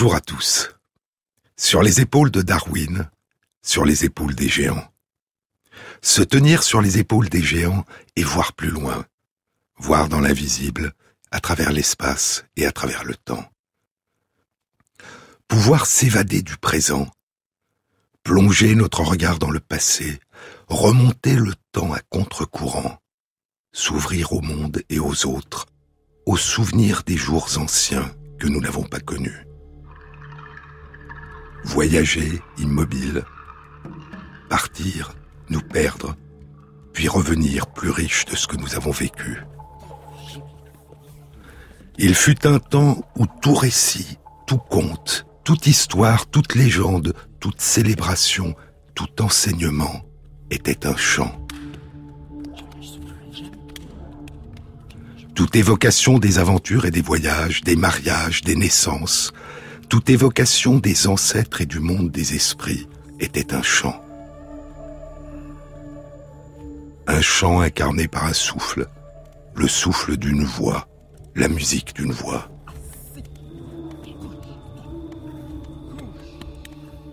Bonjour à tous. Sur les épaules de Darwin, sur les épaules des géants. Se tenir sur les épaules des géants et voir plus loin, voir dans l'invisible, à travers l'espace et à travers le temps. Pouvoir s'évader du présent, plonger notre regard dans le passé, remonter le temps à contre-courant, s'ouvrir au monde et aux autres, aux souvenirs des jours anciens que nous n'avons pas connus. Voyager immobile, partir, nous perdre, puis revenir plus riche de ce que nous avons vécu. Il fut un temps où tout récit, tout conte, toute histoire, toute légende, toute célébration, tout enseignement était un chant. Toute évocation des aventures et des voyages, des mariages, des naissances, toute évocation des ancêtres et du monde des esprits était un chant. Un chant incarné par un souffle, le souffle d'une voix, la musique d'une voix.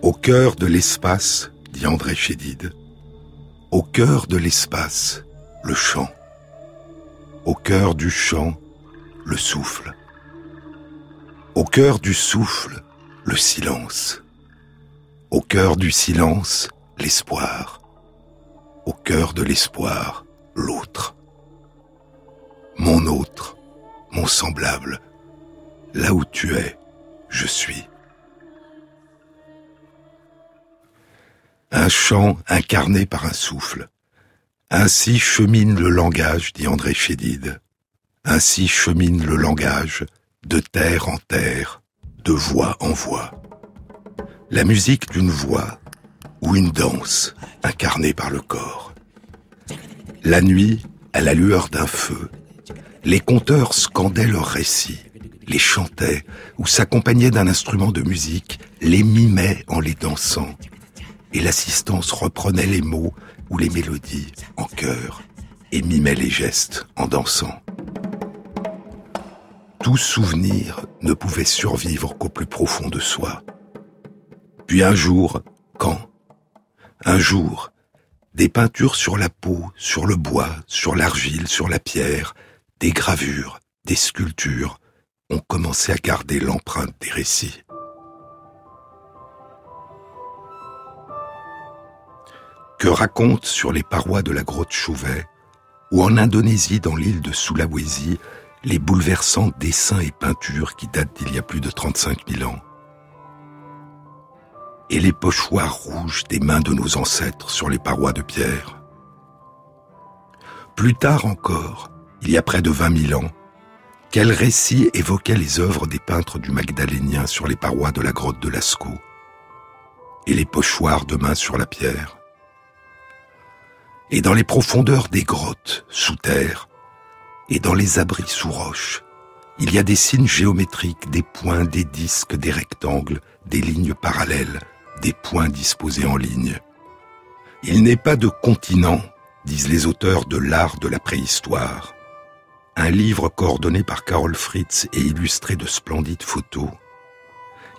Au cœur de l'espace, dit André Chédid, au cœur de l'espace, le chant. Au cœur du chant, le souffle. Au cœur du souffle, le silence. Au cœur du silence, l'espoir. Au cœur de l'espoir, l'autre. Mon autre, mon semblable. Là où tu es, je suis. Un chant incarné par un souffle. Ainsi chemine le langage, dit André Chédid. Ainsi chemine le langage, de terre en terre, de voix en voix. La musique d'une voix ou une danse incarnée par le corps. La nuit, à la lueur d'un feu, les conteurs scandaient leurs récits, les chantaient ou s'accompagnaient d'un instrument de musique, les mimaient en les dansant, et l'assistance reprenait les mots ou les mélodies en chœur et mimait les gestes en dansant. Tout souvenir ne pouvait survivre qu'au plus profond de soi. Puis un jour, quand? Un jour, des peintures sur la peau, sur le bois, sur l'argile, sur la pierre, des gravures, des sculptures, ont commencé à garder l'empreinte des récits. que racontent sur les parois de la grotte Chouvet, ou en Indonésie dans l'île de Sulawesi, les bouleversants dessins et peintures qui datent d'il y a plus de 35 000 ans. Et les pochoirs rouges des mains de nos ancêtres sur les parois de pierre. Plus tard encore, il y a près de 20 000 ans, quel récit évoquait les œuvres des peintres du Magdalénien sur les parois de la grotte de Lascaux et les pochoirs de mains sur la pierre? Et dans les profondeurs des grottes sous terre, et dans les abris sous roches, il y a des signes géométriques, des points, des disques, des rectangles, des lignes parallèles, des points disposés en ligne. Il n'est pas de continent, disent les auteurs de l'art de la préhistoire. Un livre coordonné par Carol Fritz et illustré de splendides photos.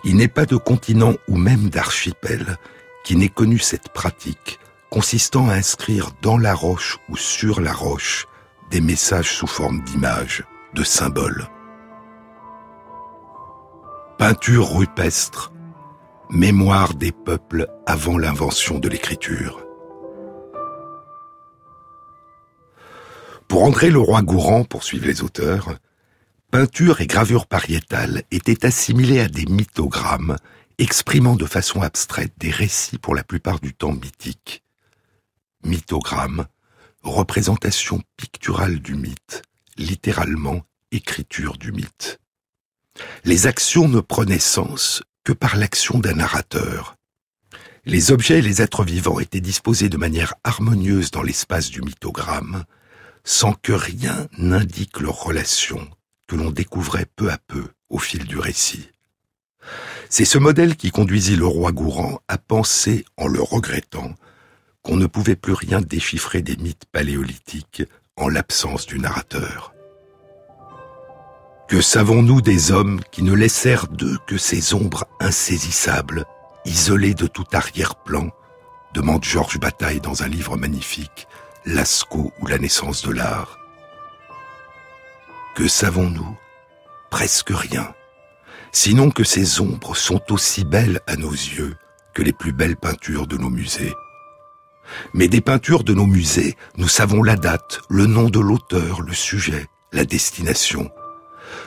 Il n'est pas de continent ou même d'archipel qui n'ait connu cette pratique consistant à inscrire dans la roche ou sur la roche des messages sous forme d'images, de symboles. Peinture rupestre, mémoire des peuples avant l'invention de l'écriture. Pour André le roi Gourand, poursuivent les auteurs, peinture et gravure pariétale étaient assimilées à des mythogrammes exprimant de façon abstraite des récits pour la plupart du temps mythiques mythogramme, représentation picturale du mythe, littéralement écriture du mythe. Les actions ne prenaient sens que par l'action d'un narrateur. Les objets et les êtres vivants étaient disposés de manière harmonieuse dans l'espace du mythogramme, sans que rien n'indique leur relation, que l'on découvrait peu à peu au fil du récit. C'est ce modèle qui conduisit le roi Gourand à penser, en le regrettant, qu'on ne pouvait plus rien déchiffrer des mythes paléolithiques en l'absence du narrateur. Que savons-nous des hommes qui ne laissèrent d'eux que ces ombres insaisissables, isolées de tout arrière-plan? demande Georges Bataille dans un livre magnifique, Lascaux ou la naissance de l'art. Que savons-nous? Presque rien. Sinon que ces ombres sont aussi belles à nos yeux que les plus belles peintures de nos musées. Mais des peintures de nos musées, nous savons la date, le nom de l'auteur, le sujet, la destination.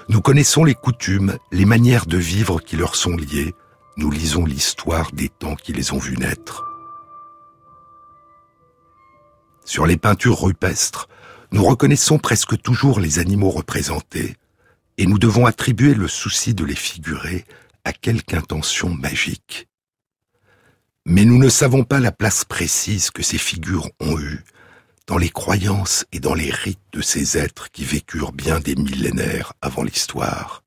Nous connaissons les coutumes, les manières de vivre qui leur sont liées. Nous lisons l'histoire des temps qui les ont vus naître. Sur les peintures rupestres, nous reconnaissons presque toujours les animaux représentés, et nous devons attribuer le souci de les figurer à quelque intention magique. Mais nous ne savons pas la place précise que ces figures ont eue dans les croyances et dans les rites de ces êtres qui vécurent bien des millénaires avant l'histoire.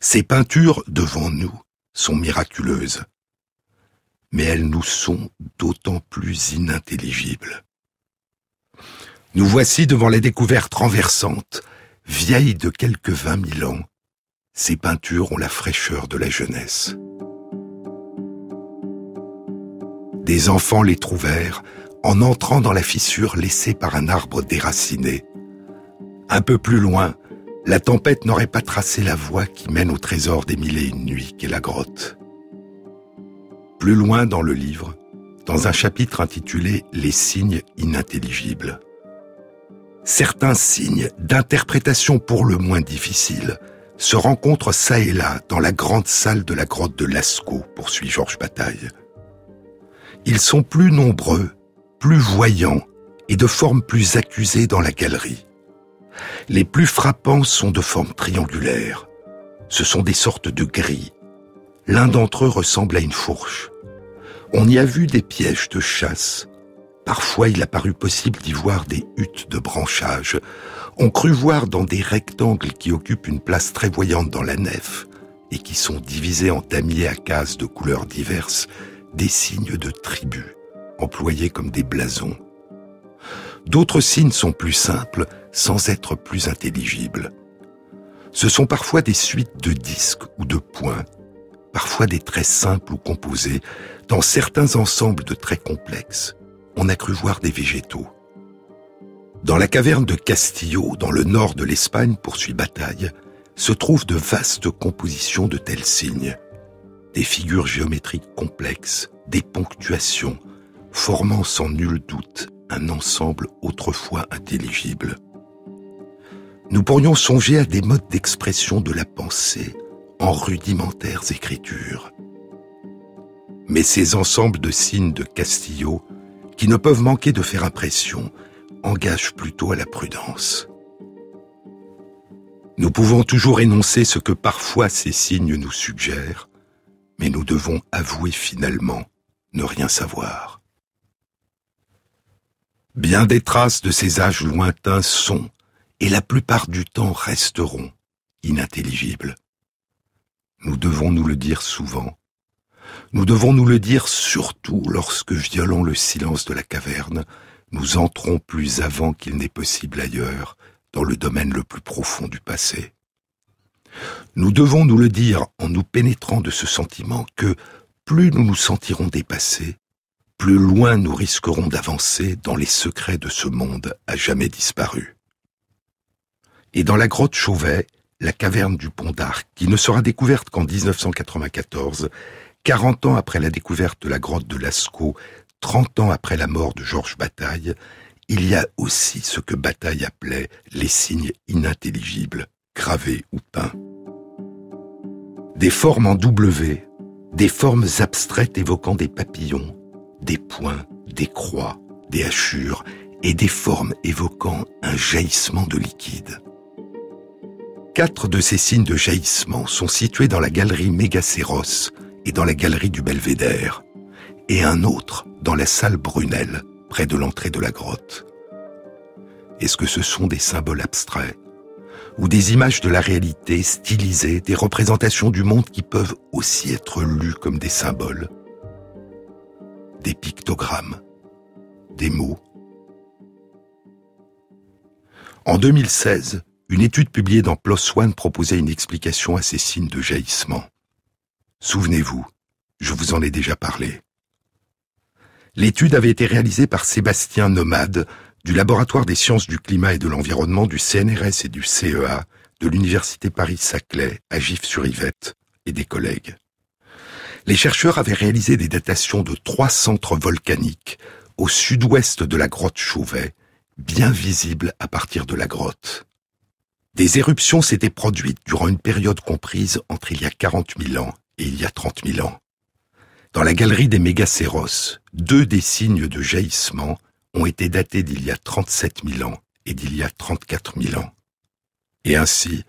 Ces peintures devant nous sont miraculeuses, mais elles nous sont d'autant plus inintelligibles. Nous voici devant la découverte renversante, vieille de quelques vingt mille ans. Ces peintures ont la fraîcheur de la jeunesse. Des enfants les trouvèrent en entrant dans la fissure laissée par un arbre déraciné. Un peu plus loin, la tempête n'aurait pas tracé la voie qui mène au trésor des mille et une nuits qu'est la grotte. Plus loin dans le livre, dans un chapitre intitulé Les signes inintelligibles certains signes d'interprétation pour le moins difficiles se rencontrent ça et là dans la grande salle de la grotte de Lascaux, poursuit Georges Bataille. Ils sont plus nombreux, plus voyants et de forme plus accusée dans la galerie. Les plus frappants sont de forme triangulaire. Ce sont des sortes de grilles. L'un d'entre eux ressemble à une fourche. On y a vu des pièges de chasse, Parfois, il a paru possible d'y voir des huttes de branchage. On crut voir dans des rectangles qui occupent une place très voyante dans la nef et qui sont divisés en damiers à cases de couleurs diverses, des signes de tribus, employés comme des blasons. D'autres signes sont plus simples, sans être plus intelligibles. Ce sont parfois des suites de disques ou de points, parfois des traits simples ou composés, dans certains ensembles de traits complexes on a cru voir des végétaux. Dans la caverne de Castillo, dans le nord de l'Espagne, poursuit Bataille, se trouvent de vastes compositions de tels signes. Des figures géométriques complexes, des ponctuations, formant sans nul doute un ensemble autrefois intelligible. Nous pourrions songer à des modes d'expression de la pensée en rudimentaires écritures. Mais ces ensembles de signes de Castillo qui ne peuvent manquer de faire impression, engagent plutôt à la prudence. Nous pouvons toujours énoncer ce que parfois ces signes nous suggèrent, mais nous devons avouer finalement ne rien savoir. Bien des traces de ces âges lointains sont, et la plupart du temps resteront, inintelligibles. Nous devons nous le dire souvent, nous devons nous le dire surtout lorsque, violant le silence de la caverne, nous entrons plus avant qu'il n'est possible ailleurs, dans le domaine le plus profond du passé. Nous devons nous le dire en nous pénétrant de ce sentiment que plus nous nous sentirons dépassés, plus loin nous risquerons d'avancer dans les secrets de ce monde à jamais disparu. Et dans la grotte Chauvet, la caverne du Pont d'Arc, qui ne sera découverte qu'en 1994, 40 ans après la découverte de la grotte de Lascaux, 30 ans après la mort de Georges Bataille, il y a aussi ce que Bataille appelait les signes inintelligibles, gravés ou peints. Des formes en W, des formes abstraites évoquant des papillons, des points, des croix, des hachures, et des formes évoquant un jaillissement de liquide. Quatre de ces signes de jaillissement sont situés dans la galerie Mégacéros, et dans la galerie du Belvédère, et un autre dans la salle Brunel, près de l'entrée de la grotte. Est-ce que ce sont des symboles abstraits ou des images de la réalité stylisées, des représentations du monde qui peuvent aussi être lues comme des symboles Des pictogrammes Des mots En 2016, une étude publiée dans PLOS ONE proposait une explication à ces signes de jaillissement. Souvenez-vous, je vous en ai déjà parlé. L'étude avait été réalisée par Sébastien Nomade du Laboratoire des sciences du climat et de l'environnement du CNRS et du CEA de l'Université Paris-Saclay à Gif-sur-Yvette et des collègues. Les chercheurs avaient réalisé des datations de trois centres volcaniques au sud-ouest de la grotte Chauvet, bien visibles à partir de la grotte. Des éruptions s'étaient produites durant une période comprise entre il y a 40 000 ans et il y a 30 000 ans. Dans la galerie des mégacéros, deux des signes de jaillissement ont été datés d'il y a 37 000 ans et d'il y a 34 000 ans. Et ainsi,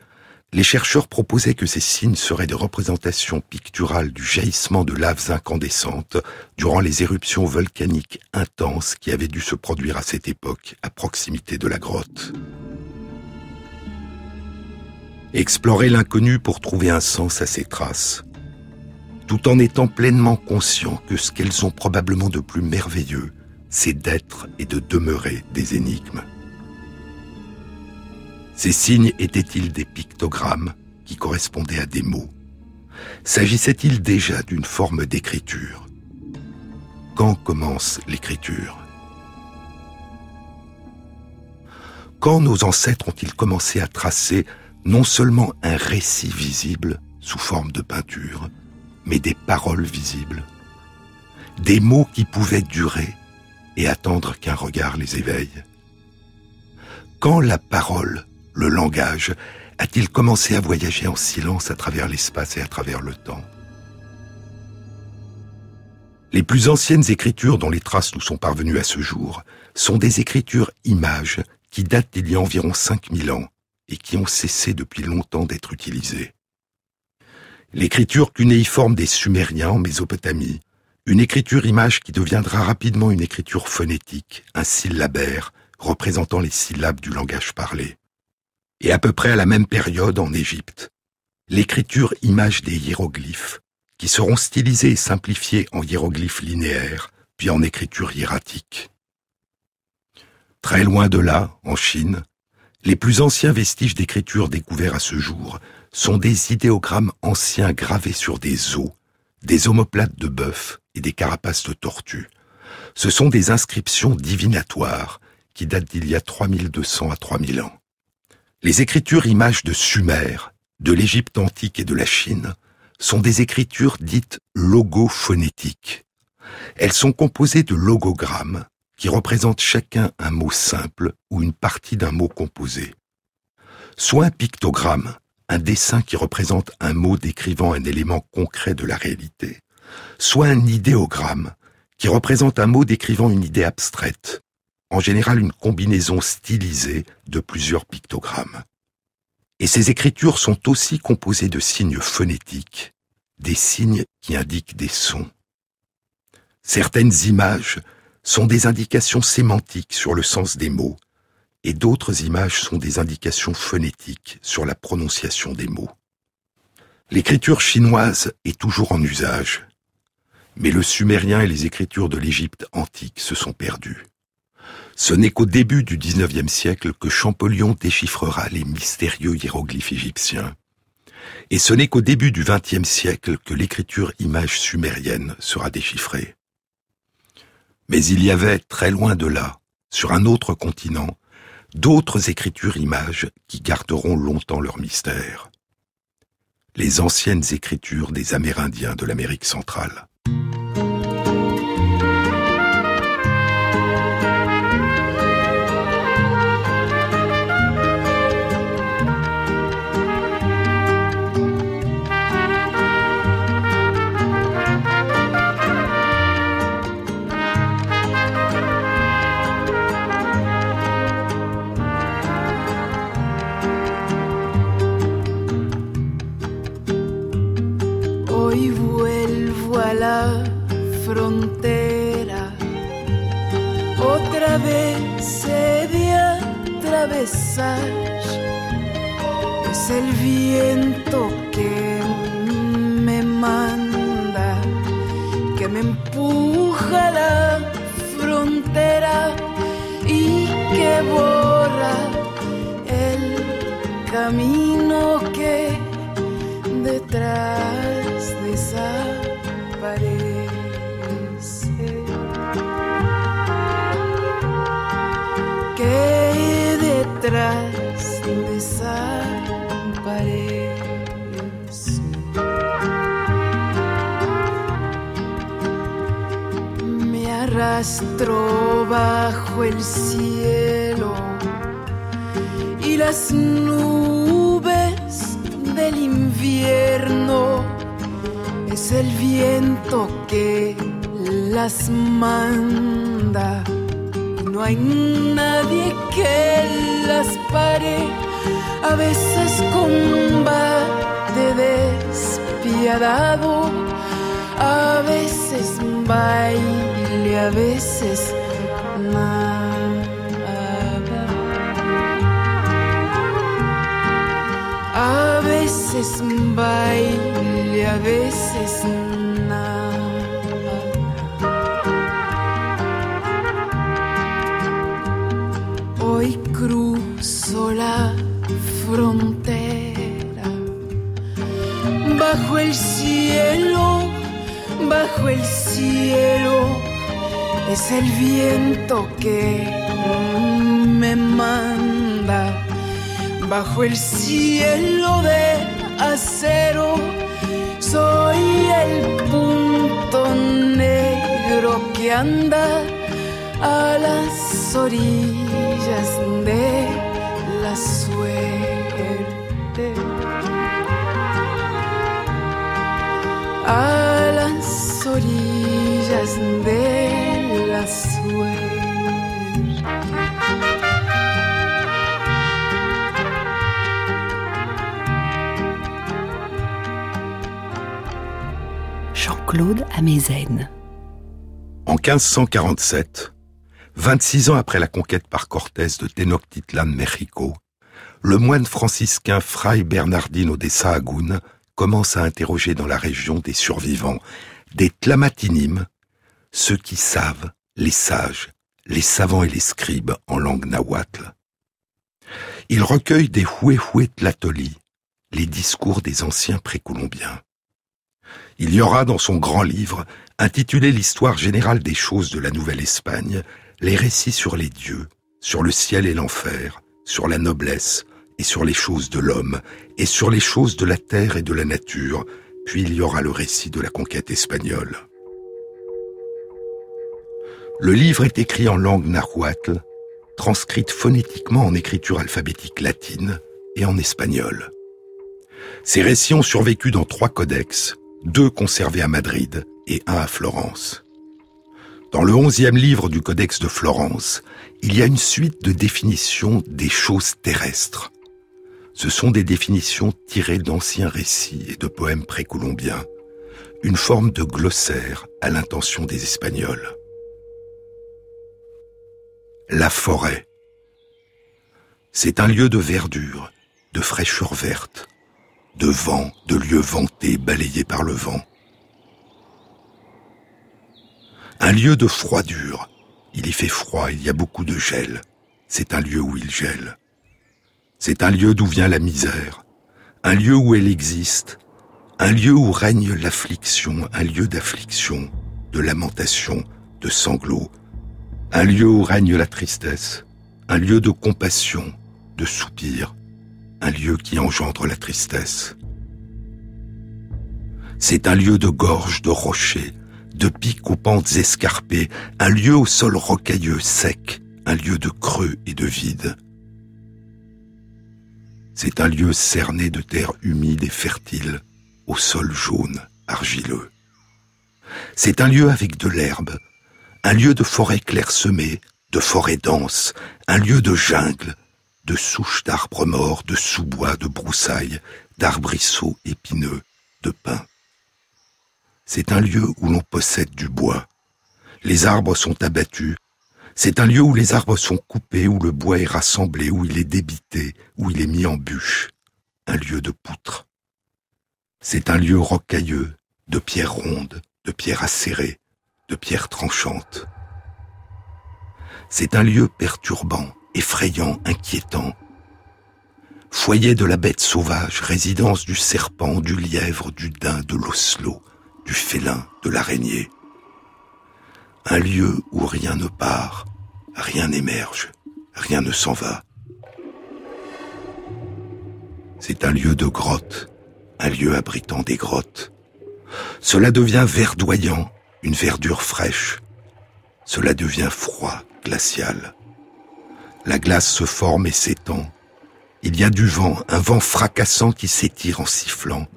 les chercheurs proposaient que ces signes seraient des représentations picturales du jaillissement de laves incandescentes durant les éruptions volcaniques intenses qui avaient dû se produire à cette époque à proximité de la grotte. Explorer l'inconnu pour trouver un sens à ces traces, tout en étant pleinement conscient que ce qu'elles ont probablement de plus merveilleux, c'est d'être et de demeurer des énigmes. Ces signes étaient-ils des pictogrammes qui correspondaient à des mots? S'agissait-il déjà d'une forme d'écriture? Quand commence l'écriture? Quand nos ancêtres ont-ils commencé à tracer non seulement un récit visible sous forme de peinture, mais des paroles visibles, des mots qui pouvaient durer et attendre qu'un regard les éveille. Quand la parole, le langage, a-t-il commencé à voyager en silence à travers l'espace et à travers le temps? Les plus anciennes écritures dont les traces nous sont parvenues à ce jour sont des écritures images qui datent d'il y a environ 5000 ans et qui ont cessé depuis longtemps d'être utilisées. L'écriture cunéiforme des Sumériens en Mésopotamie, une écriture image qui deviendra rapidement une écriture phonétique, un syllabaire, représentant les syllabes du langage parlé. Et à peu près à la même période en Égypte, l'écriture image des hiéroglyphes, qui seront stylisés et simplifiés en hiéroglyphes linéaires, puis en écriture hiératique. Très loin de là, en Chine, les plus anciens vestiges d'écriture découverts à ce jour sont des idéogrammes anciens gravés sur des os, des omoplates de bœuf et des carapaces de tortues. Ce sont des inscriptions divinatoires qui datent d'il y a 3200 à 3000 ans. Les écritures images de Sumer, de l'Égypte antique et de la Chine sont des écritures dites logophonétiques. Elles sont composées de logogrammes qui représentent chacun un mot simple ou une partie d'un mot composé. Soit un pictogramme, un dessin qui représente un mot décrivant un élément concret de la réalité, soit un idéogramme, qui représente un mot décrivant une idée abstraite, en général une combinaison stylisée de plusieurs pictogrammes. Et ces écritures sont aussi composées de signes phonétiques, des signes qui indiquent des sons. Certaines images sont des indications sémantiques sur le sens des mots, et d'autres images sont des indications phonétiques sur la prononciation des mots. L'écriture chinoise est toujours en usage, mais le sumérien et les écritures de l'Égypte antique se sont perdus. Ce n'est qu'au début du XIXe siècle que Champollion déchiffrera les mystérieux hiéroglyphes égyptiens. Et ce n'est qu'au début du XXe siècle que l'écriture image sumérienne sera déchiffrée. Mais il y avait, très loin de là, sur un autre continent, d'autres écritures images qui garderont longtemps leur mystère. Les anciennes écritures des Amérindiens de l'Amérique centrale. Es el viento que me manda, que me empuja a la frontera y que borra el camino que detrás desaparece. Que detrás desaparece. Me arrastro bajo el cielo y las nubes del invierno es el viento que las manda. No hay nadie que las pare. A veces combate despiadado. A veces baile a veces nada. A veces baile, a veces nada. Hoy cruzo la frontera bajo el cielo, bajo el cielo. Es el viento que me manda bajo el cielo de acero. Soy el punto negro que anda a las orillas de la suerte. A las orillas de la suerte. Jean-Claude Amezen. En 1547, 26 ans après la conquête par Cortés de Tenochtitlan, Mexico, le moine franciscain Fray Bernardino de Sahagún commence à interroger dans la région des survivants, des tlamatinim, ceux qui savent, les sages, les savants et les scribes en langue nahuatl. Il recueille des huehue tlatoli, les discours des anciens précolombiens. Il y aura dans son grand livre, intitulé L'histoire générale des choses de la Nouvelle-Espagne, les récits sur les dieux, sur le ciel et l'enfer, sur la noblesse et sur les choses de l'homme, et sur les choses de la terre et de la nature, puis il y aura le récit de la conquête espagnole. Le livre est écrit en langue nahuatl, transcrite phonétiquement en écriture alphabétique latine et en espagnol. Ces récits ont survécu dans trois codex, deux conservés à Madrid et un à Florence. Dans le onzième livre du Codex de Florence, il y a une suite de définitions des choses terrestres. Ce sont des définitions tirées d'anciens récits et de poèmes précolombiens, une forme de glossaire à l'intention des Espagnols. La forêt. C'est un lieu de verdure, de fraîcheur verte, de vent, de lieux vantés balayés par le vent. Un lieu de froidure. Il y fait froid, il y a beaucoup de gel. C'est un lieu où il gèle. C'est un lieu d'où vient la misère. Un lieu où elle existe. Un lieu où règne l'affliction, un lieu d'affliction, de lamentation, de sanglots. Un lieu où règne la tristesse. Un lieu de compassion, de soupir, un lieu qui engendre la tristesse. C'est un lieu de gorge, de rochers, de pics aux pentes escarpées, un lieu au sol rocailleux, sec, un lieu de creux et de vide. C'est un lieu cerné de terre humide et fertile, au sol jaune, argileux. C'est un lieu avec de l'herbe, un lieu de forêt clairsemée, de forêt dense, un lieu de jungle, de souches d'arbres morts, de sous-bois, de broussailles, d'arbrisseaux épineux, de pins. C'est un lieu où l'on possède du bois. Les arbres sont abattus. C'est un lieu où les arbres sont coupés, où le bois est rassemblé, où il est débité, où il est mis en bûche. Un lieu de poutre. C'est un lieu rocailleux, de pierres rondes, de pierres acérées, de pierres tranchantes. C'est un lieu perturbant, effrayant, inquiétant. foyer de la bête sauvage, résidence du serpent, du lièvre, du daim, de l'oslo, du félin, de l'araignée. Un lieu où rien ne part, rien n'émerge, rien ne s'en va. C'est un lieu de grotte, un lieu abritant des grottes. Cela devient verdoyant, une verdure fraîche. Cela devient froid, glacial. La glace se forme et s'étend. Il y a du vent, un vent fracassant qui s'étire en sifflant,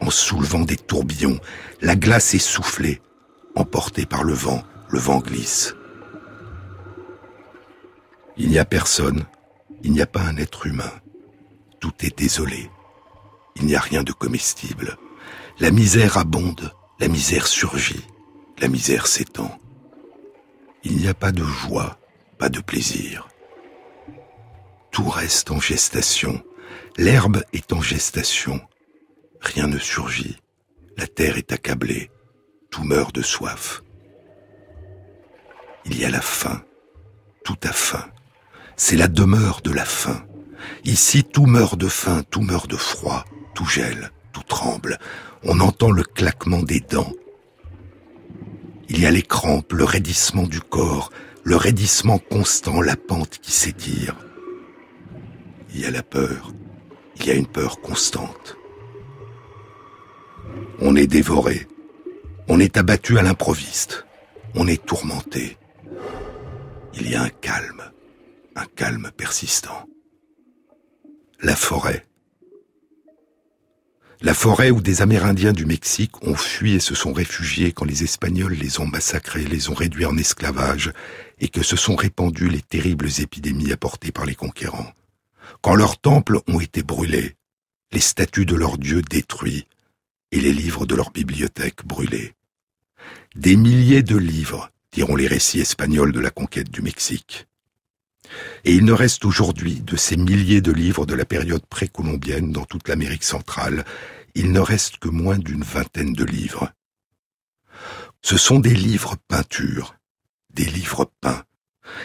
en soulevant des tourbillons. La glace est soufflée, emportée par le vent, le vent glisse. Il n'y a personne, il n'y a pas un être humain. Tout est désolé. Il n'y a rien de comestible. La misère abonde, la misère surgit, la misère s'étend. Il n'y a pas de joie, pas de plaisir. Tout reste en gestation. L'herbe est en gestation. Rien ne surgit. La terre est accablée. Tout meurt de soif. Il y a la faim. Tout a faim. C'est la demeure de la faim. Ici, tout meurt de faim, tout meurt de froid, tout gèle, tout tremble. On entend le claquement des dents. Il y a les crampes, le raidissement du corps, le raidissement constant, la pente qui s'étire. Il y a la peur, il y a une peur constante. On est dévoré, on est abattu à l'improviste, on est tourmenté. Il y a un calme, un calme persistant. La forêt. La forêt où des Amérindiens du Mexique ont fui et se sont réfugiés quand les Espagnols les ont massacrés, les ont réduits en esclavage, et que se sont répandues les terribles épidémies apportées par les conquérants. Quand leurs temples ont été brûlés, les statues de leurs dieux détruits, et les livres de leur bibliothèque brûlés. Des milliers de livres, diront les récits espagnols de la conquête du Mexique. Et il ne reste aujourd'hui de ces milliers de livres de la période précolombienne dans toute l'Amérique centrale, il ne reste que moins d'une vingtaine de livres. Ce sont des livres peintures, des livres peints.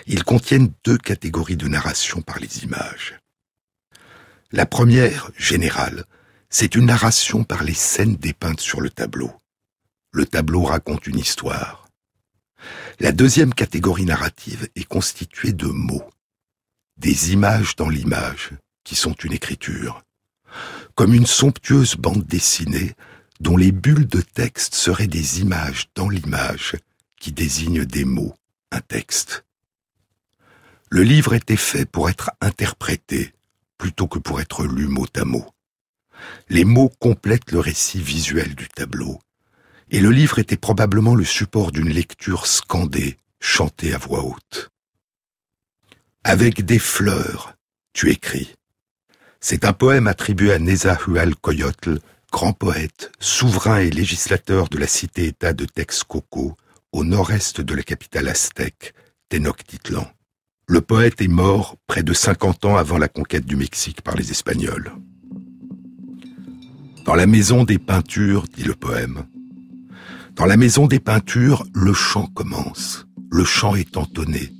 Ils contiennent deux catégories de narration par les images. La première, générale, c'est une narration par les scènes dépeintes sur le tableau. Le tableau raconte une histoire. La deuxième catégorie narrative est constituée de mots, des images dans l'image, qui sont une écriture, comme une somptueuse bande dessinée dont les bulles de texte seraient des images dans l'image qui désignent des mots, un texte. Le livre était fait pour être interprété plutôt que pour être lu mot à mot. Les mots complètent le récit visuel du tableau, et le livre était probablement le support d'une lecture scandée, chantée à voix haute. Avec des fleurs, tu écris. C'est un poème attribué à Nezahualcoyotl, grand poète, souverain et législateur de la cité-État de Texcoco, au nord-est de la capitale aztèque, Tenochtitlan. Le poète est mort près de 50 ans avant la conquête du Mexique par les Espagnols. Dans la maison des peintures, dit le poème, dans la maison des peintures, le chant commence. Le chant est entonné,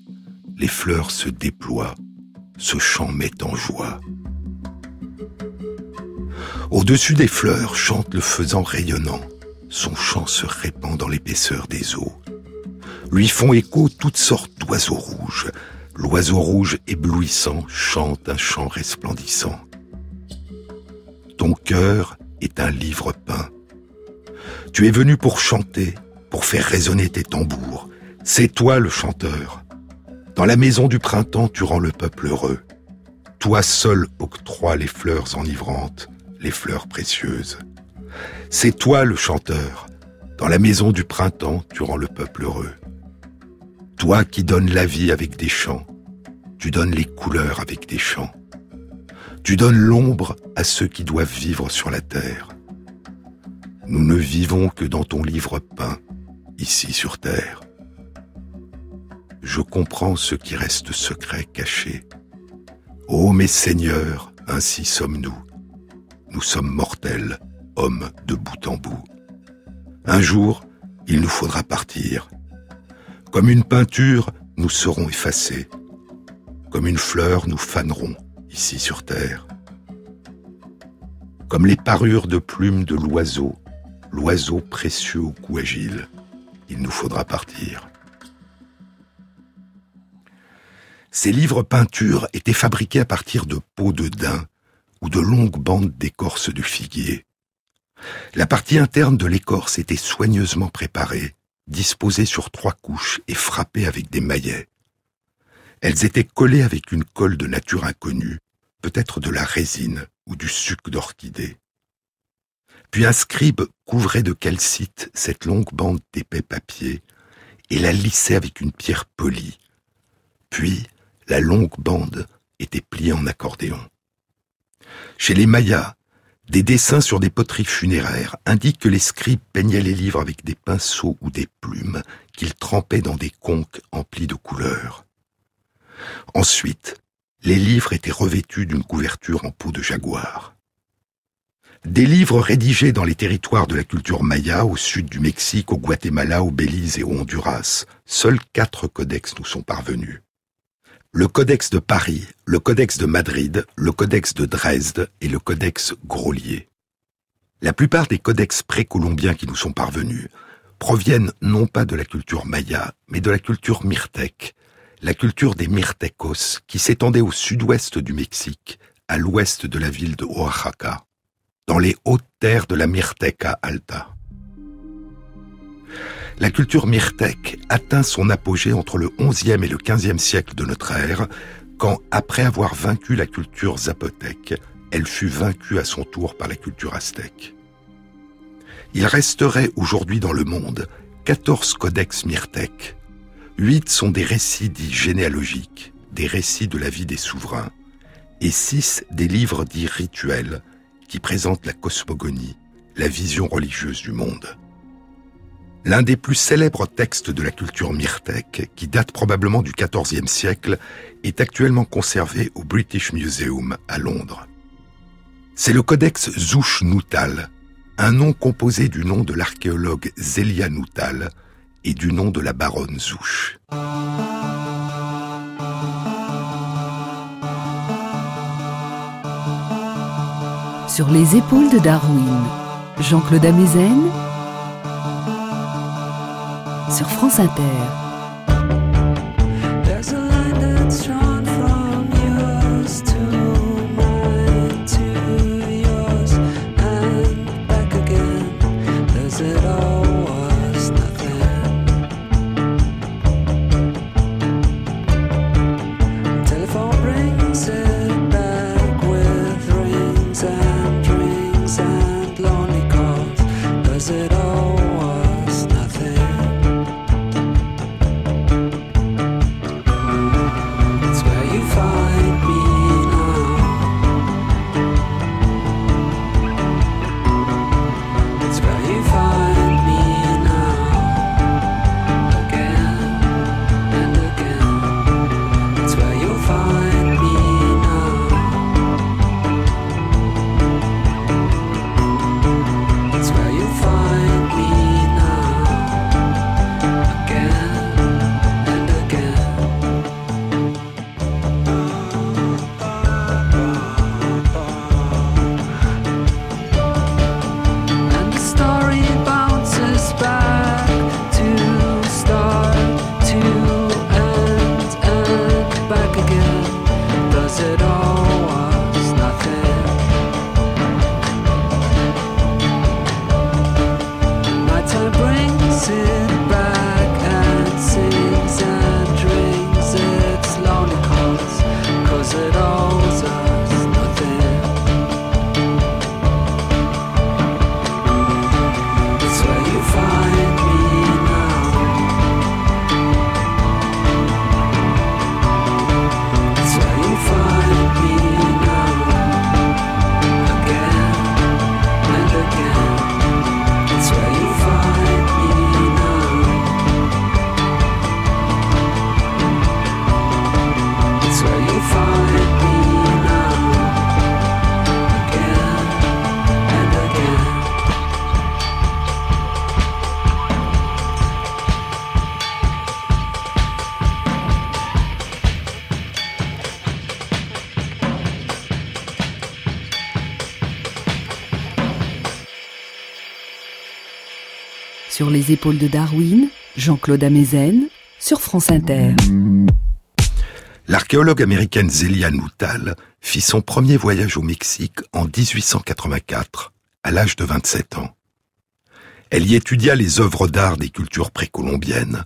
les fleurs se déploient, ce chant met en joie. Au-dessus des fleurs chante le faisan rayonnant, son chant se répand dans l'épaisseur des eaux. Lui font écho toutes sortes d'oiseaux rouges, l'oiseau rouge éblouissant chante un chant resplendissant. Ton cœur est un livre peint. Tu es venu pour chanter, pour faire résonner tes tambours. C'est toi le chanteur. Dans la maison du printemps, tu rends le peuple heureux. Toi seul octroies les fleurs enivrantes, les fleurs précieuses. C'est toi le chanteur. Dans la maison du printemps, tu rends le peuple heureux. Toi qui donnes la vie avec des chants, tu donnes les couleurs avec des chants. Tu donnes l'ombre à ceux qui doivent vivre sur la terre. Nous ne vivons que dans ton livre peint, ici sur terre je comprends ce qui reste secret caché. Ô mes seigneurs, ainsi sommes-nous. Nous sommes mortels, hommes de bout en bout. Un jour, il nous faudra partir. Comme une peinture, nous serons effacés. Comme une fleur, nous fanerons, ici sur terre. comme les parures de plumes de l'oiseau, l'oiseau précieux au cou agile. Il nous faudra partir. Ces livres peintures étaient fabriqués à partir de peaux de daim ou de longues bandes d'écorce de figuier. La partie interne de l'écorce était soigneusement préparée, disposée sur trois couches et frappée avec des maillets. Elles étaient collées avec une colle de nature inconnue, peut-être de la résine ou du suc d'orchidée. Puis un scribe couvrait de calcite cette longue bande d'épais papier et la lissait avec une pierre polie. Puis, la longue bande était pliée en accordéon. Chez les Mayas, des dessins sur des poteries funéraires indiquent que les scribes peignaient les livres avec des pinceaux ou des plumes qu'ils trempaient dans des conques emplis de couleurs. Ensuite, les livres étaient revêtus d'une couverture en peau de jaguar. Des livres rédigés dans les territoires de la culture maya, au sud du Mexique, au Guatemala, au Belize et au Honduras, seuls quatre codex nous sont parvenus le Codex de Paris, le Codex de Madrid, le Codex de Dresde et le Codex Grolier. La plupart des codex précolombiens qui nous sont parvenus proviennent non pas de la culture maya, mais de la culture myrtèque, la culture des Myrtecos qui s'étendait au sud-ouest du Mexique, à l'ouest de la ville de Oaxaca, dans les hautes terres de la Myrteca Alta. La culture myrtèque atteint son apogée entre le XIe et le XVe siècle de notre ère, quand, après avoir vaincu la culture zapotèque, elle fut vaincue à son tour par la culture aztèque. Il resterait aujourd'hui dans le monde 14 codex myrtèques. Huit sont des récits dits généalogiques, des récits de la vie des souverains, et six des livres dits rituels, qui présentent la cosmogonie, la vision religieuse du monde. L'un des plus célèbres textes de la culture myrtèque, qui date probablement du XIVe siècle, est actuellement conservé au British Museum à Londres. C'est le codex Zouch Nutal, un nom composé du nom de l'archéologue Zélia Nutal et du nom de la baronne Zouch. Sur les épaules de Darwin, Jean-Claude Amezen sur France Inter. Sur les épaules de Darwin, Jean-Claude Amezen, sur France Inter. L'archéologue américaine Zélia Nuttall fit son premier voyage au Mexique en 1884, à l'âge de 27 ans. Elle y étudia les œuvres d'art des cultures précolombiennes,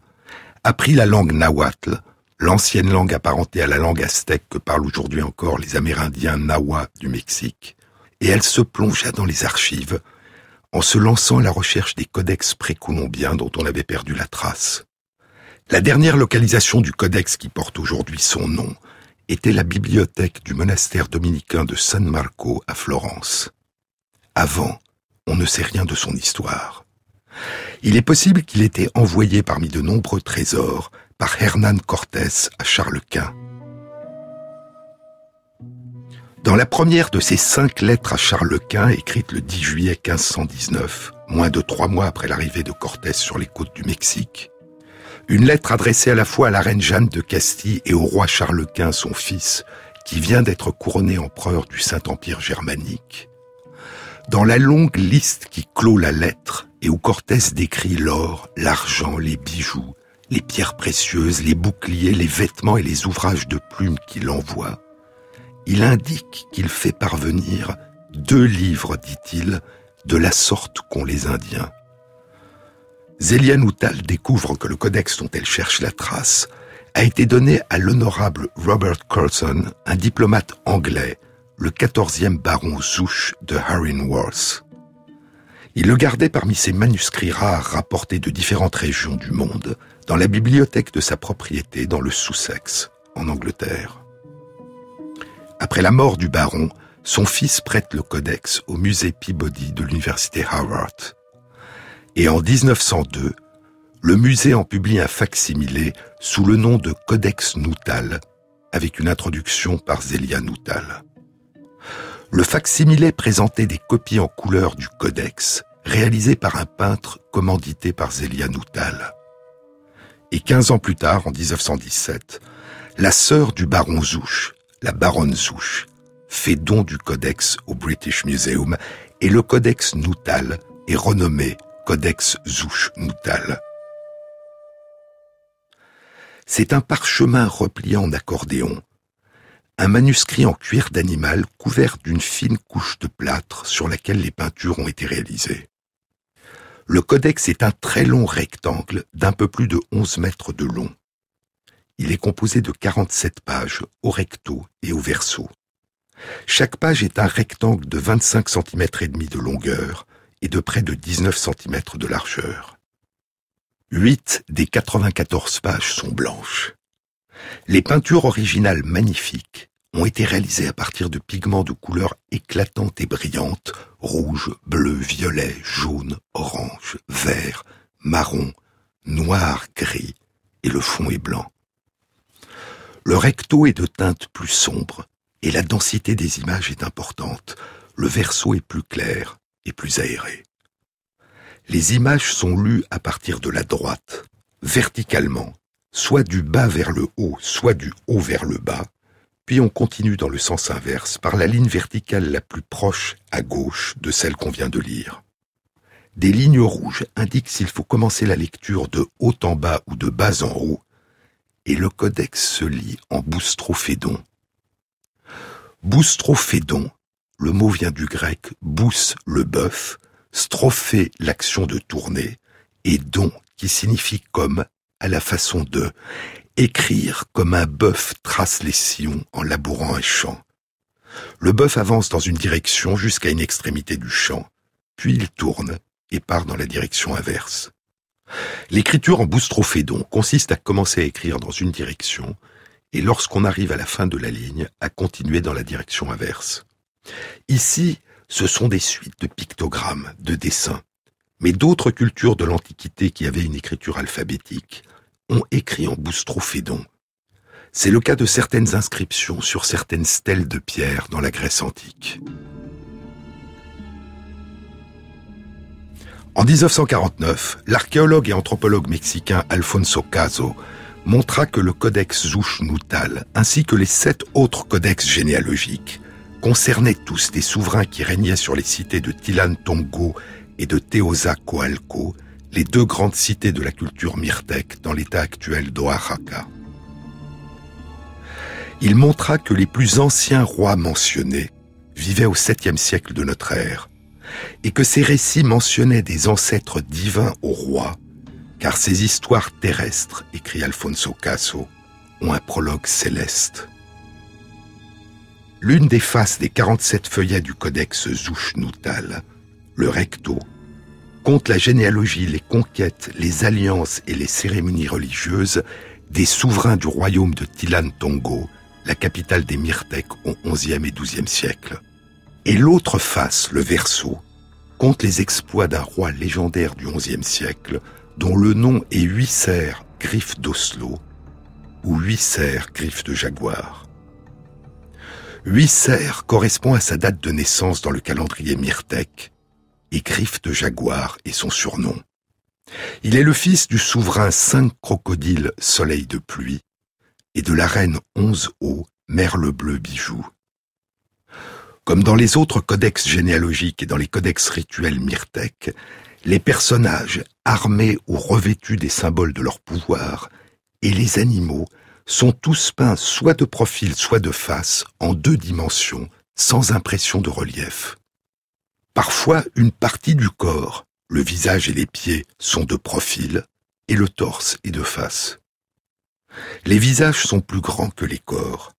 apprit la langue nahuatl, l'ancienne langue apparentée à la langue aztèque que parlent aujourd'hui encore les Amérindiens Nahua du Mexique, et elle se plongea dans les archives en se lançant à la recherche des codex précolombiens dont on avait perdu la trace. La dernière localisation du codex qui porte aujourd'hui son nom était la bibliothèque du monastère dominicain de San Marco à Florence. Avant, on ne sait rien de son histoire. Il est possible qu'il ait été envoyé parmi de nombreux trésors par Hernán Cortés à Charles Quint. Dans la première de ces cinq lettres à Charles Quint, écrites le 10 juillet 1519, moins de trois mois après l'arrivée de Cortés sur les côtes du Mexique, une lettre adressée à la fois à la reine Jeanne de Castille et au roi Charles Quint, son fils, qui vient d'être couronné empereur du Saint-Empire germanique. Dans la longue liste qui clôt la lettre, et où Cortés décrit l'or, l'argent, les bijoux, les pierres précieuses, les boucliers, les vêtements et les ouvrages de plumes qu'il envoie, il indique qu'il fait parvenir deux livres, dit-il, de la sorte qu'ont les Indiens. Zélia Nuttall découvre que le codex dont elle cherche la trace a été donné à l'honorable Robert Curson, un diplomate anglais, le quatorzième baron Zouche de Haringworth. Il le gardait parmi ses manuscrits rares rapportés de différentes régions du monde, dans la bibliothèque de sa propriété dans le Sussex, en Angleterre. Après la mort du baron, son fils prête le codex au musée Peabody de l'université Harvard. Et en 1902, le musée en publie un facsimilé sous le nom de Codex Nuttall, avec une introduction par Zélia Nuttall. Le facsimilé présentait des copies en couleur du codex, réalisées par un peintre commandité par Zélia Nuttall. Et quinze ans plus tard, en 1917, la sœur du baron Zouche, la baronne Zouche, fait don du codex au British Museum et le codex Nuttall est renommé Codex Zouche-Nuttall. C'est un parchemin replié en accordéon, un manuscrit en cuir d'animal couvert d'une fine couche de plâtre sur laquelle les peintures ont été réalisées. Le codex est un très long rectangle d'un peu plus de 11 mètres de long. Il est composé de 47 pages au recto et au verso. Chaque page est un rectangle de 25 cm et demi de longueur et de près de 19 cm de largeur. Huit des 94 pages sont blanches. Les peintures originales magnifiques ont été réalisés à partir de pigments de couleurs éclatantes et brillantes, rouge, bleu, violet, jaune, orange, vert, marron, noir, gris, et le fond est blanc. Le recto est de teinte plus sombre, et la densité des images est importante. Le verso est plus clair et plus aéré. Les images sont lues à partir de la droite, verticalement, soit du bas vers le haut, soit du haut vers le bas, puis on continue dans le sens inverse, par la ligne verticale la plus proche à gauche de celle qu'on vient de lire. Des lignes rouges indiquent s'il faut commencer la lecture de haut en bas ou de bas en haut, et le codex se lit en boustrophédon. Boustrophédon, le mot vient du grec bous le bœuf, strophé l'action de tourner, et don qui signifie comme, à la façon de, écrire comme un bœuf trace les sillons en labourant un champ. Le bœuf avance dans une direction jusqu'à une extrémité du champ, puis il tourne et part dans la direction inverse. L'écriture en boustrophédon consiste à commencer à écrire dans une direction et lorsqu'on arrive à la fin de la ligne, à continuer dans la direction inverse. Ici, ce sont des suites de pictogrammes, de dessins. Mais d'autres cultures de l'Antiquité qui avaient une écriture alphabétique ont écrit en boustrophédon. C'est le cas de certaines inscriptions sur certaines stèles de pierre dans la Grèce antique. En 1949, l'archéologue et anthropologue mexicain Alfonso Caso montra que le codex Zush-Nutal, ainsi que les sept autres codex généalogiques, concernaient tous des souverains qui régnaient sur les cités de Tilan Tongo et de Teozacoalco, les deux grandes cités de la culture myrtèque dans l'état actuel d'Oaxaca. Il montra que les plus anciens rois mentionnés vivaient au 7e siècle de notre ère, et que ces récits mentionnaient des ancêtres divins aux rois, car ces histoires terrestres, écrit Alfonso Caso, ont un prologue céleste. L'une des faces des 47 feuillets du codex Zouchnoutal, le recto, compte la généalogie, les conquêtes, les alliances et les cérémonies religieuses des souverains du royaume de Tilan Tongo, la capitale des Myrtèques au XIe et XIIe siècle. Et l'autre face, le verso, compte les exploits d'un roi légendaire du XIe siècle, dont le nom est Huisser, griffe d'Oslo, ou Huisser, griffe de jaguar. Huisser correspond à sa date de naissance dans le calendrier Myrtèque, et griffe de jaguar est son surnom. Il est le fils du souverain cinq crocodiles soleil de pluie et de la reine onze eaux merle bleu bijou. Comme dans les autres codex généalogiques et dans les codex rituels myrtèques, les personnages armés ou revêtus des symboles de leur pouvoir et les animaux sont tous peints soit de profil, soit de face, en deux dimensions, sans impression de relief. Parfois, une partie du corps, le visage et les pieds, sont de profil, et le torse est de face. Les visages sont plus grands que les corps,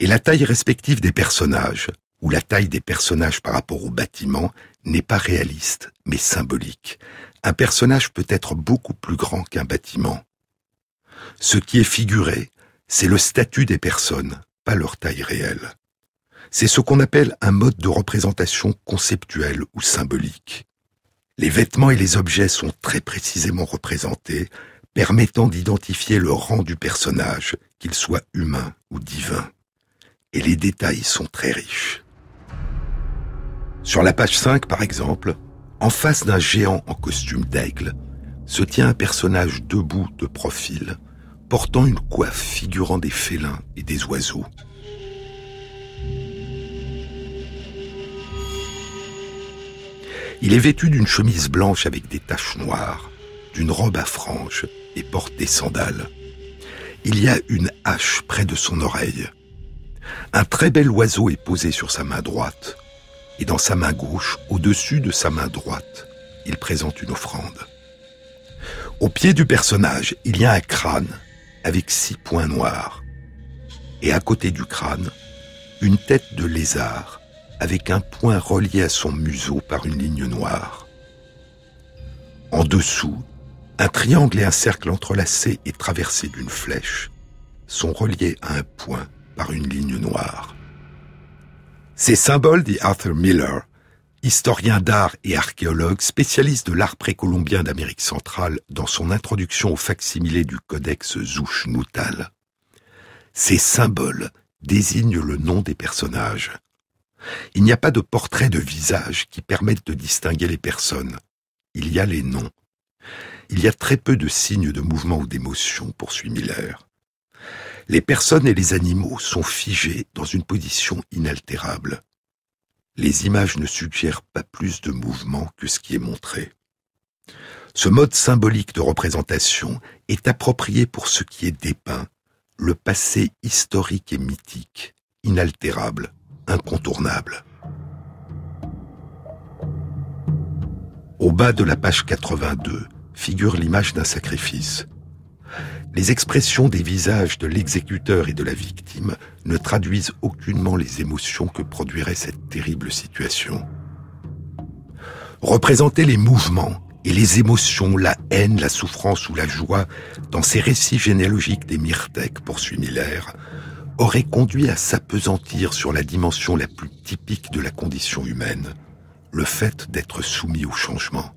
et la taille respective des personnages, ou la taille des personnages par rapport au bâtiment, n'est pas réaliste, mais symbolique. Un personnage peut être beaucoup plus grand qu'un bâtiment. Ce qui est figuré, c'est le statut des personnes, pas leur taille réelle. C'est ce qu'on appelle un mode de représentation conceptuelle ou symbolique. Les vêtements et les objets sont très précisément représentés, permettant d'identifier le rang du personnage, qu'il soit humain ou divin. Et les détails sont très riches. Sur la page 5, par exemple, en face d'un géant en costume d'aigle, se tient un personnage debout de profil, portant une coiffe figurant des félins et des oiseaux. Il est vêtu d'une chemise blanche avec des taches noires, d'une robe à franges et porte des sandales. Il y a une hache près de son oreille. Un très bel oiseau est posé sur sa main droite, et dans sa main gauche, au-dessus de sa main droite, il présente une offrande. Au pied du personnage, il y a un crâne avec six points noirs. Et à côté du crâne, une tête de lézard avec un point relié à son museau par une ligne noire. En dessous, un triangle et un cercle entrelacés et traversés d'une flèche sont reliés à un point par une ligne noire. Ces symboles, dit Arthur Miller, historien d'art et archéologue, spécialiste de l'art précolombien d'Amérique centrale, dans son introduction au facsimilé du codex Zouchnoutal. Ces symboles désignent le nom des personnages. Il n'y a pas de portrait de visage qui permette de distinguer les personnes. Il y a les noms. Il y a très peu de signes de mouvement ou d'émotion, poursuit Miller. Les personnes et les animaux sont figés dans une position inaltérable les images ne suggèrent pas plus de mouvement que ce qui est montré. Ce mode symbolique de représentation est approprié pour ce qui est dépeint, le passé historique et mythique, inaltérable, incontournable. Au bas de la page 82 figure l'image d'un sacrifice les expressions des visages de l'exécuteur et de la victime ne traduisent aucunement les émotions que produirait cette terrible situation. Représenter les mouvements et les émotions, la haine, la souffrance ou la joie dans ces récits généalogiques des Myrtèques, poursuit Miller, aurait conduit à s'apesantir sur la dimension la plus typique de la condition humaine, le fait d'être soumis au changement.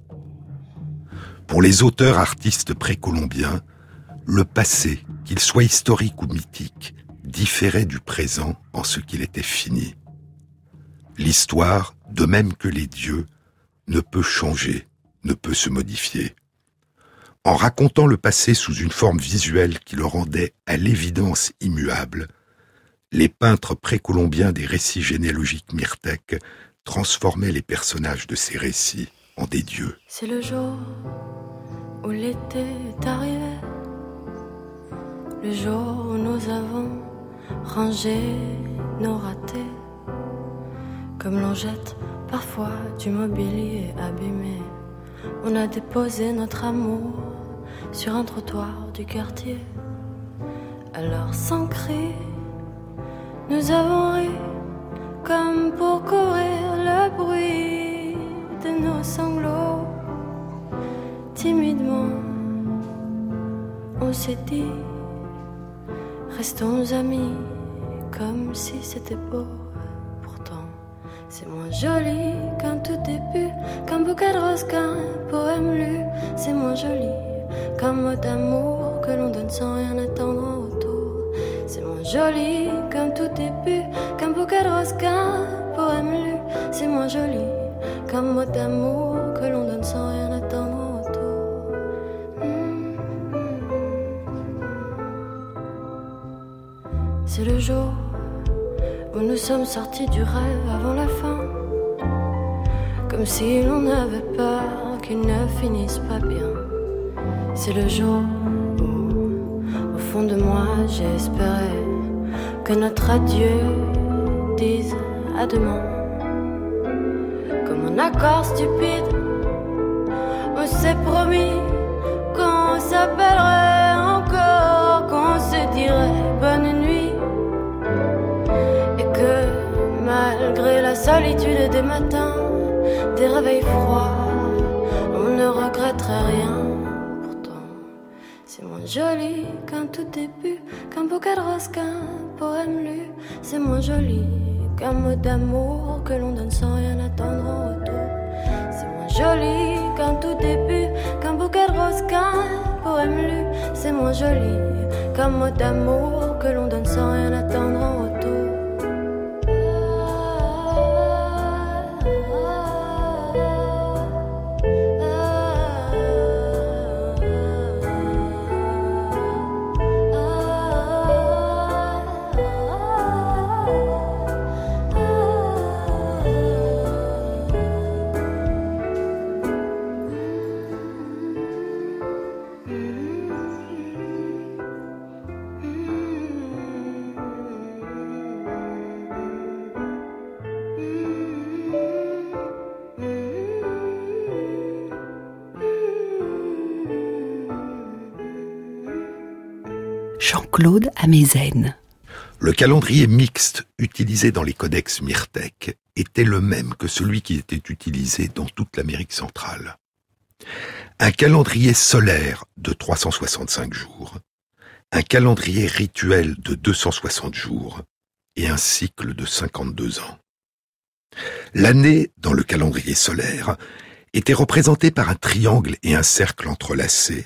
Pour les auteurs artistes précolombiens, le passé, qu'il soit historique ou mythique, différait du présent en ce qu'il était fini. L'histoire, de même que les dieux, ne peut changer, ne peut se modifier. En racontant le passé sous une forme visuelle qui le rendait à l'évidence immuable, les peintres précolombiens des récits généalogiques myrtèques transformaient les personnages de ces récits en des dieux. C'est le jour où l'été est arrivé, le jour où nous avons rangé nos ratés, comme l'on jette parfois du mobilier abîmé. On a déposé notre amour sur un trottoir du quartier. Alors sans cri, nous avons ri comme pour courir le bruit de nos sanglots. Timidement, on s'est dit, restons amis comme si c'était beau. C'est moins joli qu'un tout début, qu'un bouquet de roses, qu'un poème lu. C'est moins joli qu'un mot d'amour que l'on donne sans rien attendre en retour. C'est moins joli qu'un tout début, qu'un bouquet de roses, qu'un poème lu. C'est moins joli qu'un mot d'amour que l'on donne sans rien jour où nous sommes sortis du rêve avant la fin. Comme si l'on avait peur qu'il ne finisse pas bien. C'est le jour où, au fond de moi, j'espérais que notre adieu dise à demain. Comme un accord stupide, on s'est promis solitude des matins, des réveils froids, on ne regretterait rien. Pourtant, c'est moins joli qu'un tout début, qu'un bouquet de rose, qu'un poème lu. C'est moins joli qu'un mot d'amour que l'on donne sans rien attendre en retour. C'est moins joli qu'un tout début, qu'un bouquet de rose, qu'un poème lu. C'est moins joli qu'un mot d'amour que l'on donne sans rien attendre en. Amezen. Le calendrier mixte utilisé dans les codex Myrtèque était le même que celui qui était utilisé dans toute l'Amérique centrale. Un calendrier solaire de 365 jours, un calendrier rituel de 260 jours et un cycle de 52 ans. L'année, dans le calendrier solaire, était représentée par un triangle et un cercle entrelacés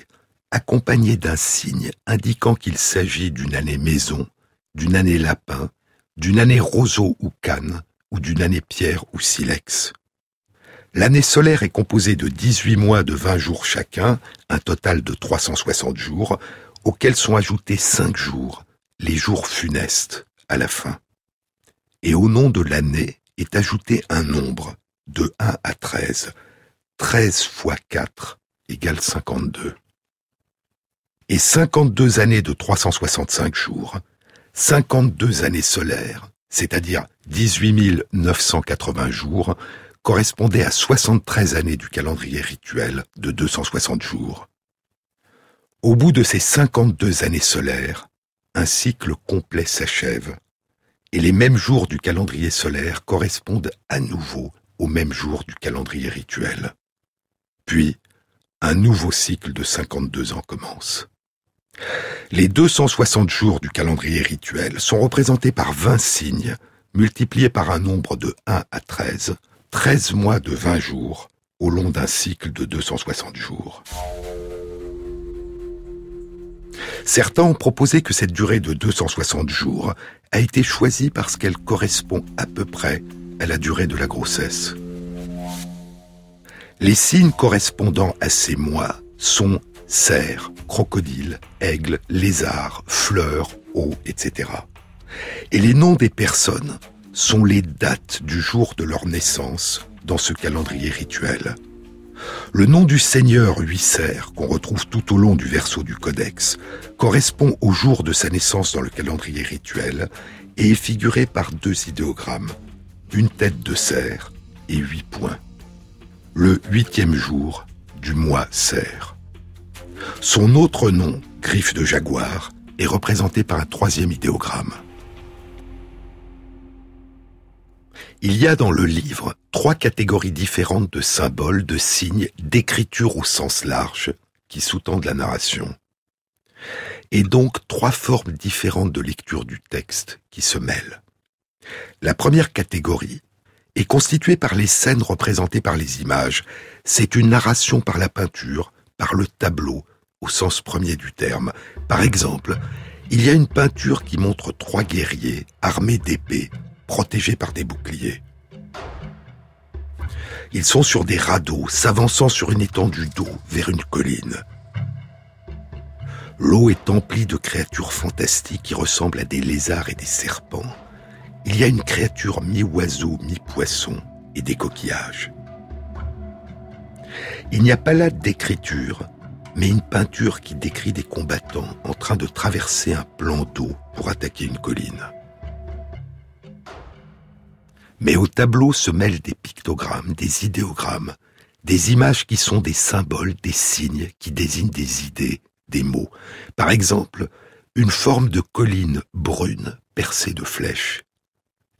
accompagné d'un signe indiquant qu'il s'agit d'une année maison, d'une année lapin, d'une année roseau ou canne, ou d'une année pierre ou silex. L'année solaire est composée de 18 mois de 20 jours chacun, un total de 360 jours, auxquels sont ajoutés 5 jours, les jours funestes, à la fin. Et au nom de l'année est ajouté un nombre, de 1 à 13. 13 fois 4 égale 52 et 52 années de 365 jours, 52 années solaires, c'est-à-dire 18 980 jours, correspondaient à 73 années du calendrier rituel de 260 jours. Au bout de ces 52 années solaires, un cycle complet s'achève, et les mêmes jours du calendrier solaire correspondent à nouveau aux mêmes jours du calendrier rituel. Puis, un nouveau cycle de 52 ans commence. Les 260 jours du calendrier rituel sont représentés par 20 signes, multipliés par un nombre de 1 à 13, 13 mois de 20 jours, au long d'un cycle de 260 jours. Certains ont proposé que cette durée de 260 jours a été choisie parce qu'elle correspond à peu près à la durée de la grossesse. Les signes correspondant à ces mois sont cerf, crocodile, aigle, lézard, fleur, eau, etc. Et les noms des personnes sont les dates du jour de leur naissance dans ce calendrier rituel. Le nom du seigneur Huisser, qu'on retrouve tout au long du verso du codex, correspond au jour de sa naissance dans le calendrier rituel et est figuré par deux idéogrammes, une tête de cerf et huit points. Le huitième jour du mois cerf. Son autre nom, griffe de jaguar, est représenté par un troisième idéogramme. Il y a dans le livre trois catégories différentes de symboles, de signes, d'écriture au sens large qui sous-tendent la narration. Et donc trois formes différentes de lecture du texte qui se mêlent. La première catégorie est constituée par les scènes représentées par les images. C'est une narration par la peinture, par le tableau, au sens premier du terme. Par exemple, il y a une peinture qui montre trois guerriers armés d'épées protégés par des boucliers. Ils sont sur des radeaux, s'avançant sur une étendue d'eau vers une colline. L'eau est emplie de créatures fantastiques qui ressemblent à des lézards et des serpents. Il y a une créature mi-oiseau, mi-poisson et des coquillages. Il n'y a pas là d'écriture, mais une peinture qui décrit des combattants en train de traverser un plan d'eau pour attaquer une colline. Mais au tableau se mêlent des pictogrammes, des idéogrammes, des images qui sont des symboles, des signes qui désignent des idées, des mots. Par exemple, une forme de colline brune percée de flèches.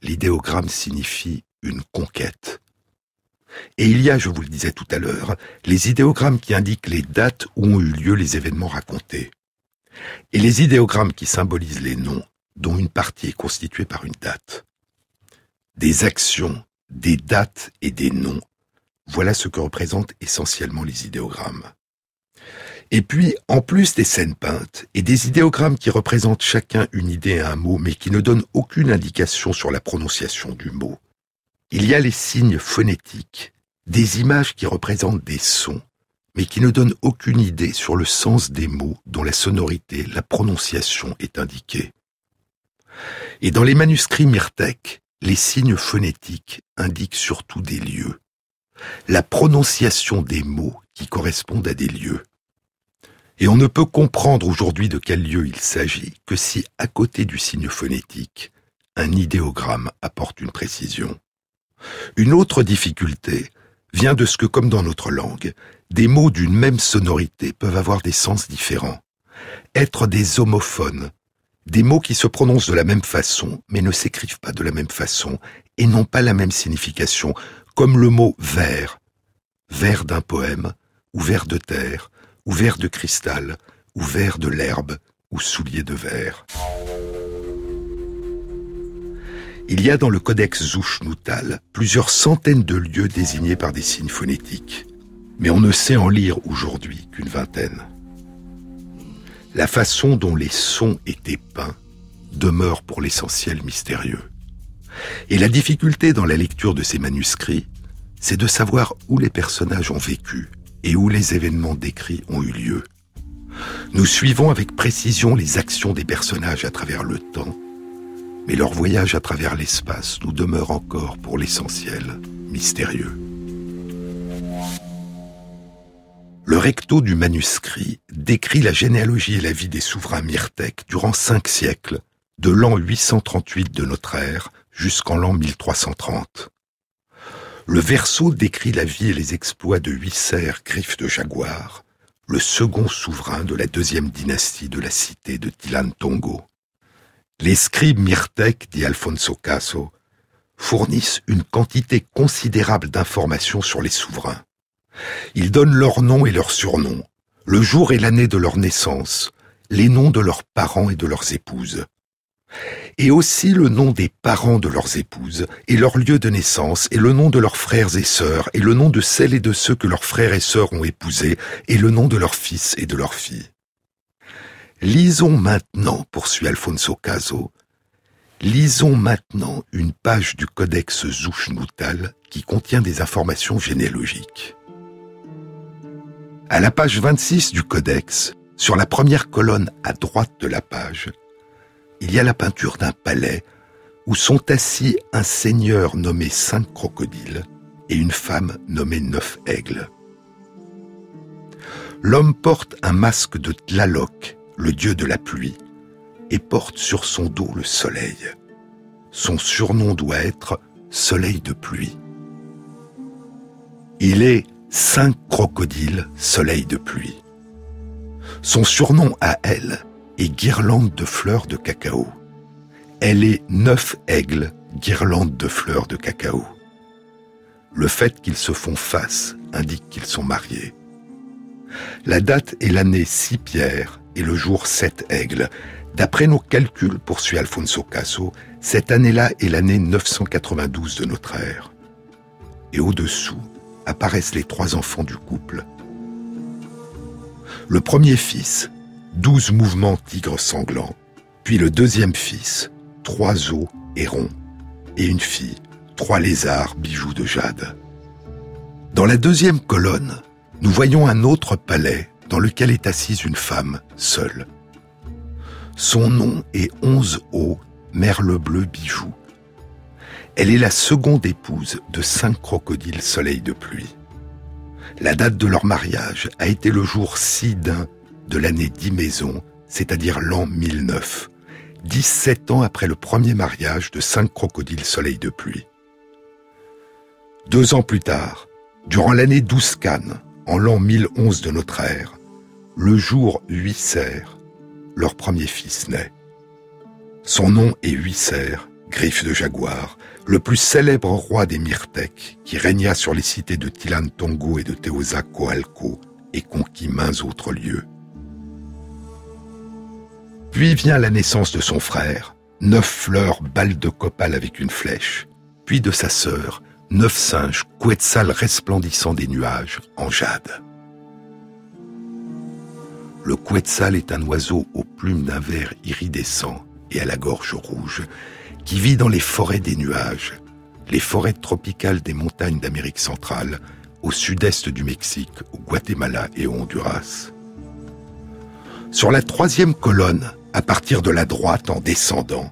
L'idéogramme signifie une conquête. Et il y a, je vous le disais tout à l'heure, les idéogrammes qui indiquent les dates où ont eu lieu les événements racontés. Et les idéogrammes qui symbolisent les noms, dont une partie est constituée par une date des actions, des dates et des noms. Voilà ce que représentent essentiellement les idéogrammes. Et puis, en plus des scènes peintes et des idéogrammes qui représentent chacun une idée et un mot, mais qui ne donnent aucune indication sur la prononciation du mot, il y a les signes phonétiques, des images qui représentent des sons, mais qui ne donnent aucune idée sur le sens des mots dont la sonorité, la prononciation est indiquée. Et dans les manuscrits Myrtèque, les signes phonétiques indiquent surtout des lieux, la prononciation des mots qui correspondent à des lieux. Et on ne peut comprendre aujourd'hui de quel lieu il s'agit que si, à côté du signe phonétique, un idéogramme apporte une précision. Une autre difficulté vient de ce que, comme dans notre langue, des mots d'une même sonorité peuvent avoir des sens différents. Être des homophones des mots qui se prononcent de la même façon, mais ne s'écrivent pas de la même façon et n'ont pas la même signification, comme le mot vers, vers d'un poème, ou vers de terre, ou vers de cristal, ou vers de l'herbe, ou soulier de verre. Il y a dans le codex Zushnutal plusieurs centaines de lieux désignés par des signes phonétiques, mais on ne sait en lire aujourd'hui qu'une vingtaine la façon dont les sons étaient peints demeure pour l'essentiel mystérieux. Et la difficulté dans la lecture de ces manuscrits, c'est de savoir où les personnages ont vécu et où les événements décrits ont eu lieu. Nous suivons avec précision les actions des personnages à travers le temps, mais leur voyage à travers l'espace nous demeure encore pour l'essentiel mystérieux. Le recto du manuscrit décrit la généalogie et la vie des souverains myrtèques durant cinq siècles, de l'an 838 de notre ère jusqu'en l'an 1330. Le verso décrit la vie et les exploits de Huisser, griffe de jaguar, le second souverain de la deuxième dynastie de la cité de Tilantongo. Les scribes myrtèques, dit Alfonso Caso, fournissent une quantité considérable d'informations sur les souverains. Ils donnent leur nom et leur surnom, le jour et l'année de leur naissance, les noms de leurs parents et de leurs épouses. Et aussi le nom des parents de leurs épouses, et leur lieu de naissance, et le nom de leurs frères et sœurs, et le nom de celles et de ceux que leurs frères et sœurs ont épousés, et le nom de leurs fils et de leurs filles. Lisons maintenant, poursuit Alfonso Caso, lisons maintenant une page du codex Zushnutal qui contient des informations généalogiques. À la page 26 du codex, sur la première colonne à droite de la page, il y a la peinture d'un palais où sont assis un seigneur nommé Cinq Crocodiles et une femme nommée Neuf Aigles. L'homme porte un masque de Tlaloc, le dieu de la pluie, et porte sur son dos le soleil. Son surnom doit être Soleil de pluie. Il est cinq crocodiles Soleil de pluie. Son surnom à elle est Guirlande de fleurs de cacao. Elle est neuf aigles, guirlande de fleurs de cacao. Le fait qu'ils se font face indique qu'ils sont mariés. La date est l'année 6 pierres et le jour 7 aigles. D'après nos calculs, poursuit Alfonso Caso, cette année-là est l'année 992 de notre ère. Et au-dessous apparaissent les trois enfants du couple. Le premier fils, douze mouvements tigres sanglants, puis le deuxième fils, trois os hérons, et une fille, trois lézards bijoux de jade. Dans la deuxième colonne, nous voyons un autre palais dans lequel est assise une femme seule. Son nom est Onze Eaux, merle bleu bijou. Elle est la seconde épouse de cinq crocodiles soleil de pluie. La date de leur mariage a été le jour 6 d'un de l'année 10 maison, c'est-à-dire l'an 1009, 17 ans après le premier mariage de cinq crocodiles soleil de pluie. Deux ans plus tard, durant l'année 12 Cannes, en l'an 1011 de notre ère, le jour Huisser, leur premier fils naît. Son nom est Huisser, griffe de jaguar, le plus célèbre roi des Myrtèques, qui régna sur les cités de Tilan Tongo et de Teosa Coalco et conquit maints autres lieux. Puis vient la naissance de son frère, neuf fleurs balles de copal avec une flèche, puis de sa sœur, neuf singes quetzal resplendissant des nuages en jade. Le quetzal est un oiseau aux plumes d'un vert iridescent et à la gorge rouge, qui vit dans les forêts des nuages, les forêts tropicales des montagnes d'Amérique centrale, au sud-est du Mexique, au Guatemala et au Honduras. Sur la troisième colonne, à partir de la droite en descendant,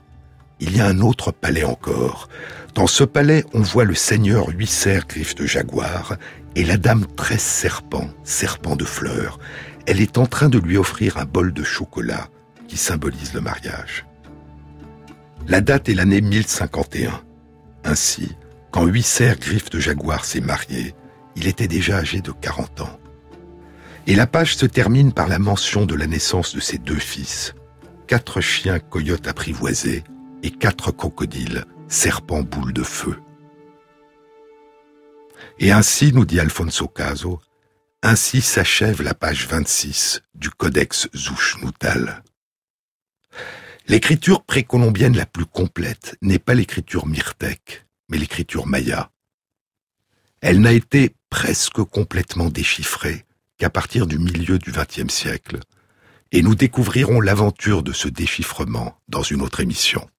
il y a un autre palais encore. Dans ce palais, on voit le seigneur Huisser griffe de jaguar et la dame Tresse serpent, serpent de fleurs. Elle est en train de lui offrir un bol de chocolat qui symbolise le mariage. La date est l'année 1051. Ainsi, quand Huisser griffe de jaguar s'est marié, il était déjà âgé de 40 ans. Et la page se termine par la mention de la naissance de ses deux fils, quatre chiens coyotes apprivoisés et quatre crocodiles, serpents boules de feu. Et ainsi, nous dit Alfonso Caso, ainsi s'achève la page 26 du Codex Zushnutal. L'écriture précolombienne la plus complète n'est pas l'écriture myrtèque, mais l'écriture maya. Elle n'a été presque complètement déchiffrée qu'à partir du milieu du XXe siècle, et nous découvrirons l'aventure de ce déchiffrement dans une autre émission.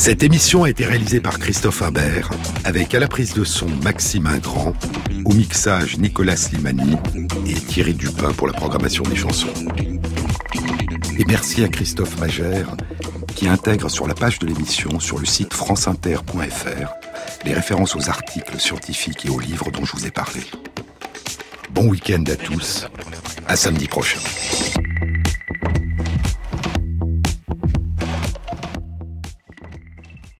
Cette émission a été réalisée par Christophe Imbert, avec à la prise de son Maxime Ingrand, au mixage Nicolas Slimani et Thierry Dupin pour la programmation des chansons. Et merci à Christophe Magère, qui intègre sur la page de l'émission, sur le site franceinter.fr, les références aux articles scientifiques et aux livres dont je vous ai parlé. Bon week-end à tous, à samedi prochain.